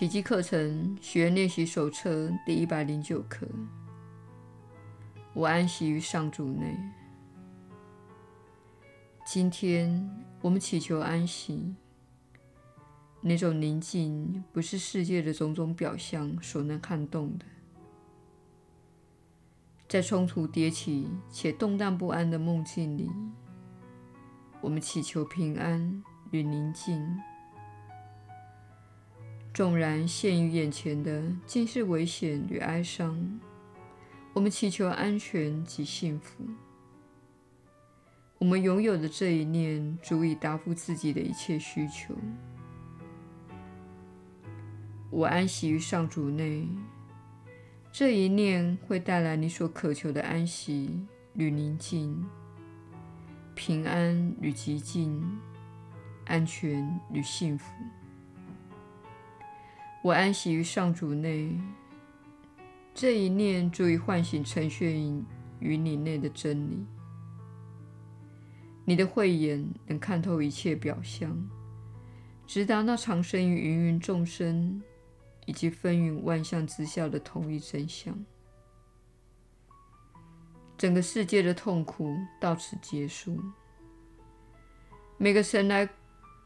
奇迹课程学练习手册第一百零九课。我安息于上主内。今天我们祈求安息。那种宁静不是世界的种种表象所能撼动的。在冲突迭起且动荡不安的梦境里，我们祈求平安与宁静。纵然现于眼前的尽是危险与哀伤，我们祈求安全及幸福。我们拥有的这一念足以答复自己的一切需求。我安息于上主内，这一念会带来你所渴求的安息与宁静、平安与寂静、安全与幸福。我安息于上主内，这一念足以唤醒沉睡于你内的真理。你的慧眼能看透一切表象，直达那藏身于芸芸众生以及纷纭万象之下的同一真相。整个世界的痛苦到此结束。每个神来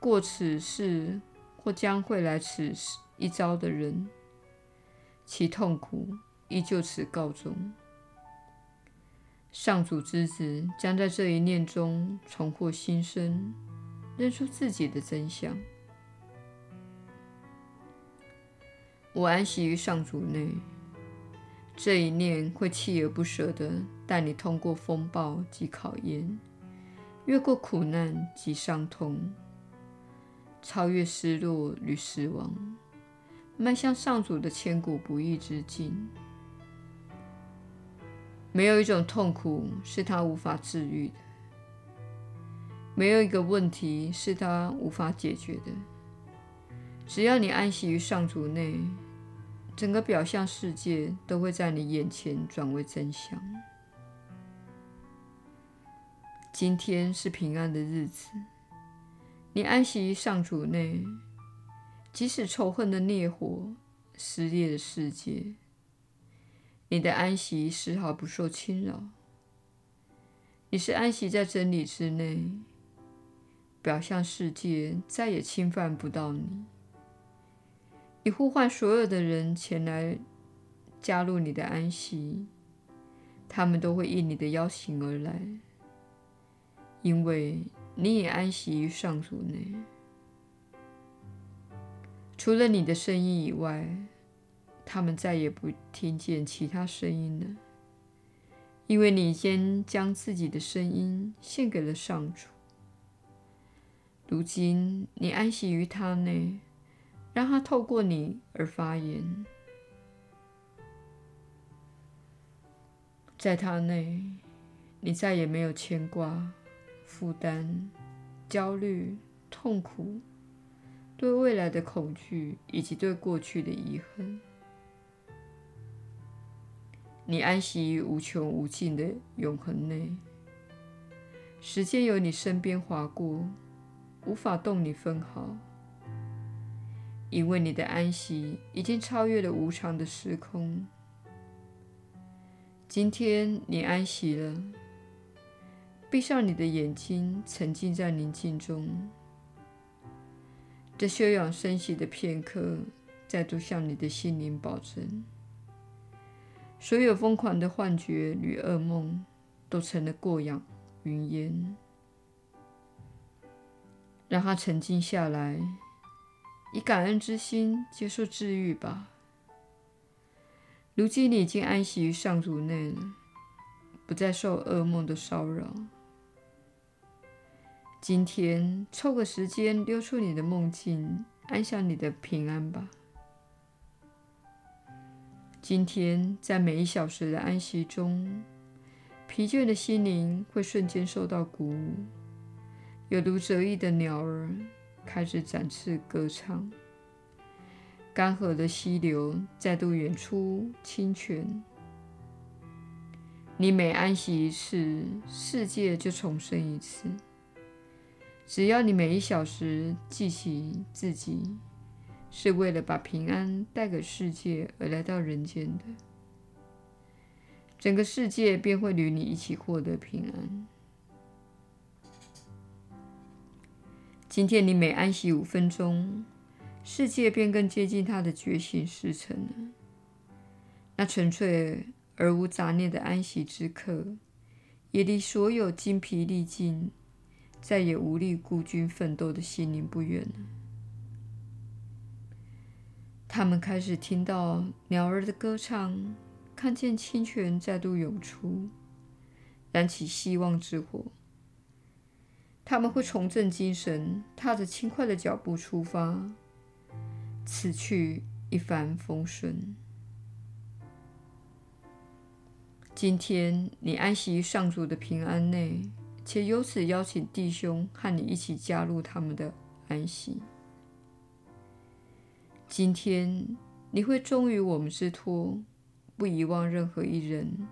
过此世或将会来此世一遭的人，其痛苦亦就此告终。上主之子将在这一念中重获新生，认出自己的真相。我安息于上主内，这一念会锲而不舍地带你通过风暴及考验，越过苦难及伤痛，超越失落与死亡。迈向上主的千古不易之境。没有一种痛苦是他无法治愈的，没有一个问题是他无法解决的。只要你安息于上主内，整个表象世界都会在你眼前转为真相。今天是平安的日子，你安息于上主内。即使仇恨的烈火撕裂了世界，你的安息丝毫不受侵扰。你是安息在真理之内，表象世界再也侵犯不到你。你呼唤所有的人前来加入你的安息，他们都会应你的邀请而来，因为你也安息于上主内。除了你的声音以外，他们再也不听见其他声音了，因为你先将自己的声音献给了上主。如今你安息于他内，让他透过你而发言。在他内，你再也没有牵挂、负担、焦虑、痛苦。对未来的恐惧，以及对过去的遗恨，你安息于无穷无尽的永恒内。时间由你身边划过，无法动你分毫，因为你的安息已经超越了无常的时空。今天你安息了，闭上你的眼睛，沉浸在宁静中。这休养生息的片刻，再度向你的心灵保证：所有疯狂的幻觉与噩梦，都成了过眼云烟。让它沉静下来，以感恩之心接受治愈吧。如今你已经安息于上主内了，不再受噩梦的骚扰。今天抽个时间溜出你的梦境，安享你的平安吧。今天在每一小时的安息中，疲倦的心灵会瞬间受到鼓舞，有如折翼的鸟儿开始展翅歌唱，干涸的溪流再度涌出清泉。你每安息一次，世界就重生一次。只要你每一小时记起自己是为了把平安带给世界而来到人间的，整个世界便会与你一起获得平安。今天你每安息五分钟，世界便更接近它的觉醒时辰了。那纯粹而无杂念的安息之刻，也离所有精疲力尽、再也无力孤军奋斗的心灵不远了。他们开始听到鸟儿的歌唱，看见清泉再度涌出，燃起希望之火。他们会重振精神，踏着轻快的脚步出发，此去一帆风顺。今天你安息于上主的平安内，且由此邀请弟兄和你一起加入他们的安息。今天你会忠于我们之托，不遗忘任何一人，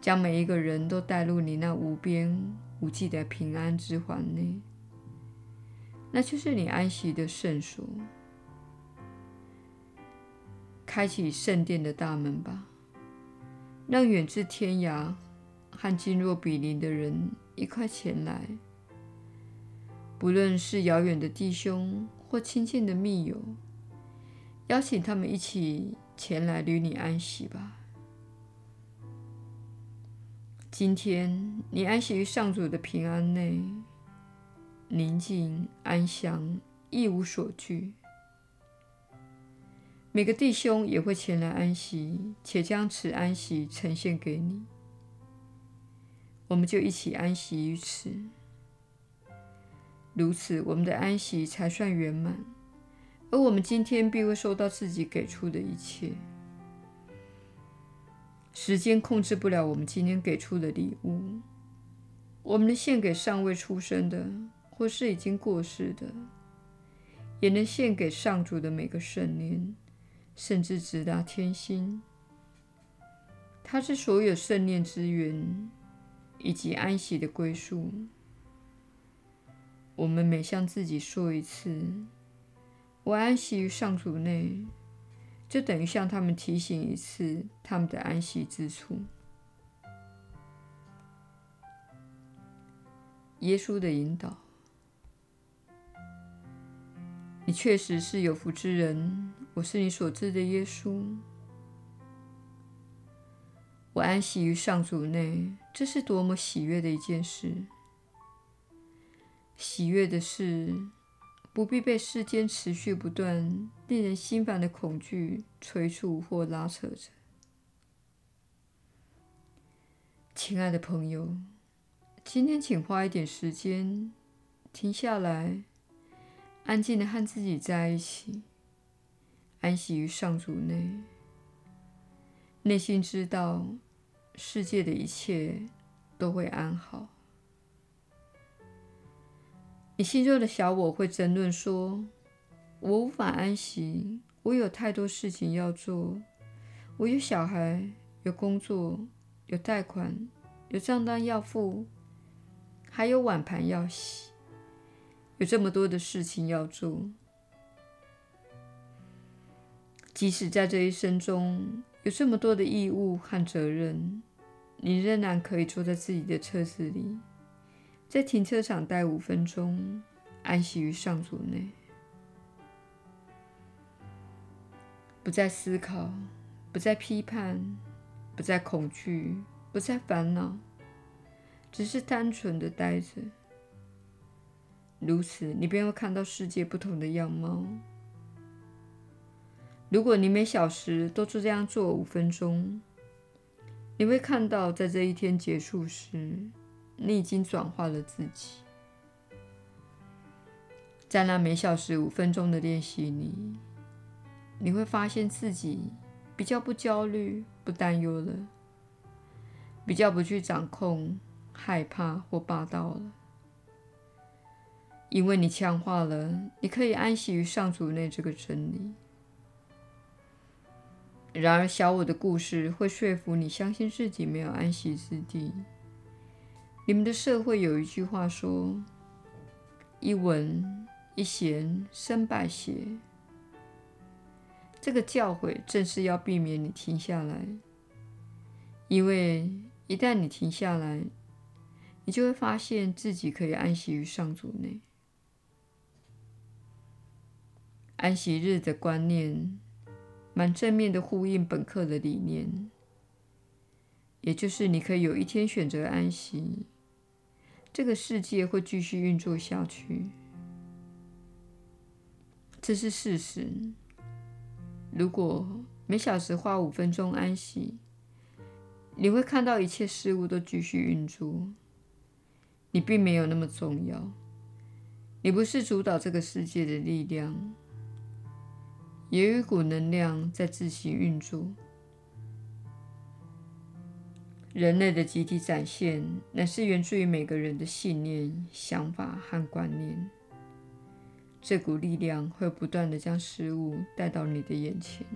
将每一个人都带入你那无边无际的平安之环内，那就是你安息的圣所。开启圣殿的大门吧，让远至天涯和近若比邻的人一块前来，不论是遥远的弟兄或亲近的密友。邀请他们一起前来与你安息吧。今天你安息于上主的平安内，宁静安详，一无所惧。每个弟兄也会前来安息，且将此安息呈现给你。我们就一起安息于此，如此我们的安息才算圆满。而我们今天必会收到自己给出的一切。时间控制不了我们今天给出的礼物。我们能献给尚未出生的，或是已经过世的，也能献给上主的每个圣念，甚至直达天心。他是所有圣念之源，以及安息的归宿。我们每向自己说一次。我安息于上主内，就等于向他们提醒一次他们的安息之处。耶稣的引导，你确实是有福之人。我是你所知的耶稣。我安息于上主内，这是多么喜悦的一件事！喜悦的是。不必被世间持续不断、令人心烦的恐惧催促或拉扯着。亲爱的朋友，今天请花一点时间停下来，安静地和自己在一起，安息于上主内，内心知道世界的一切都会安好。你心中的小我会争论说：“我无法安息，我有太多事情要做，我有小孩，有工作，有贷款，有账单要付，还有碗盘要洗，有这么多的事情要做。即使在这一生中有这么多的义务和责任，你仍然可以坐在自己的车子里。”在停车场待五分钟，安息于上主内，不再思考，不再批判，不再恐惧，不再烦恼，只是单纯的待着。如此，你便会看到世界不同的样貌。如果你每小时都做这样做五分钟，你会看到，在这一天结束时，你已经转化了自己，在那每小时五分钟的练习里，你会发现自己比较不焦虑、不担忧了，比较不去掌控、害怕或霸道了，因为你强化了你可以安息于上主内这个真理。然而，小我的故事会说服你相信自己没有安息之地。你们的社会有一句话说：“一文一贤身败邪，这个教诲正是要避免你停下来，因为一旦你停下来，你就会发现自己可以安息于上主内。安息日的观念，蛮正面的呼应本课的理念，也就是你可以有一天选择安息，这个世界会继续运作下去，这是事实。如果每小时花五分钟安息，你会看到一切事物都继续运作。你并没有那么重要，你不是主导这个世界的力量。也有一股能量在自行运作。人类的集体展现，乃是源自于每个人的信念、想法和观念。这股力量会不断的将事物带到你的眼前。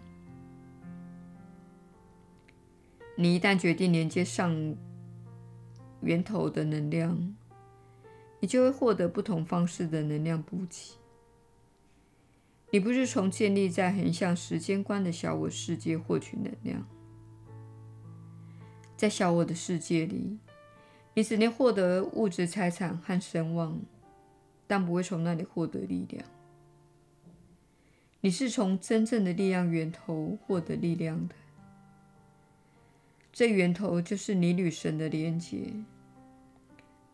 你一旦决定连接上源头的能量，你就会获得不同方式的能量补给。你不是从建立在横向时间观的小我世界获取能量，在小我的世界里，你只能获得物质财产和声望，但不会从那里获得力量。你是从真正的力量源头获得力量的，这源头就是你与神的连接。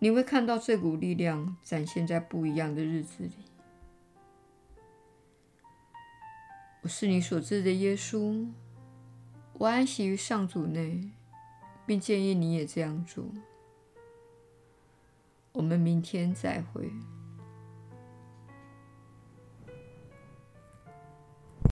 你会看到这股力量展现在不一样的日子里。我是你所知的耶稣，我安息于上主内，并建议你也这样做。我们明天再会。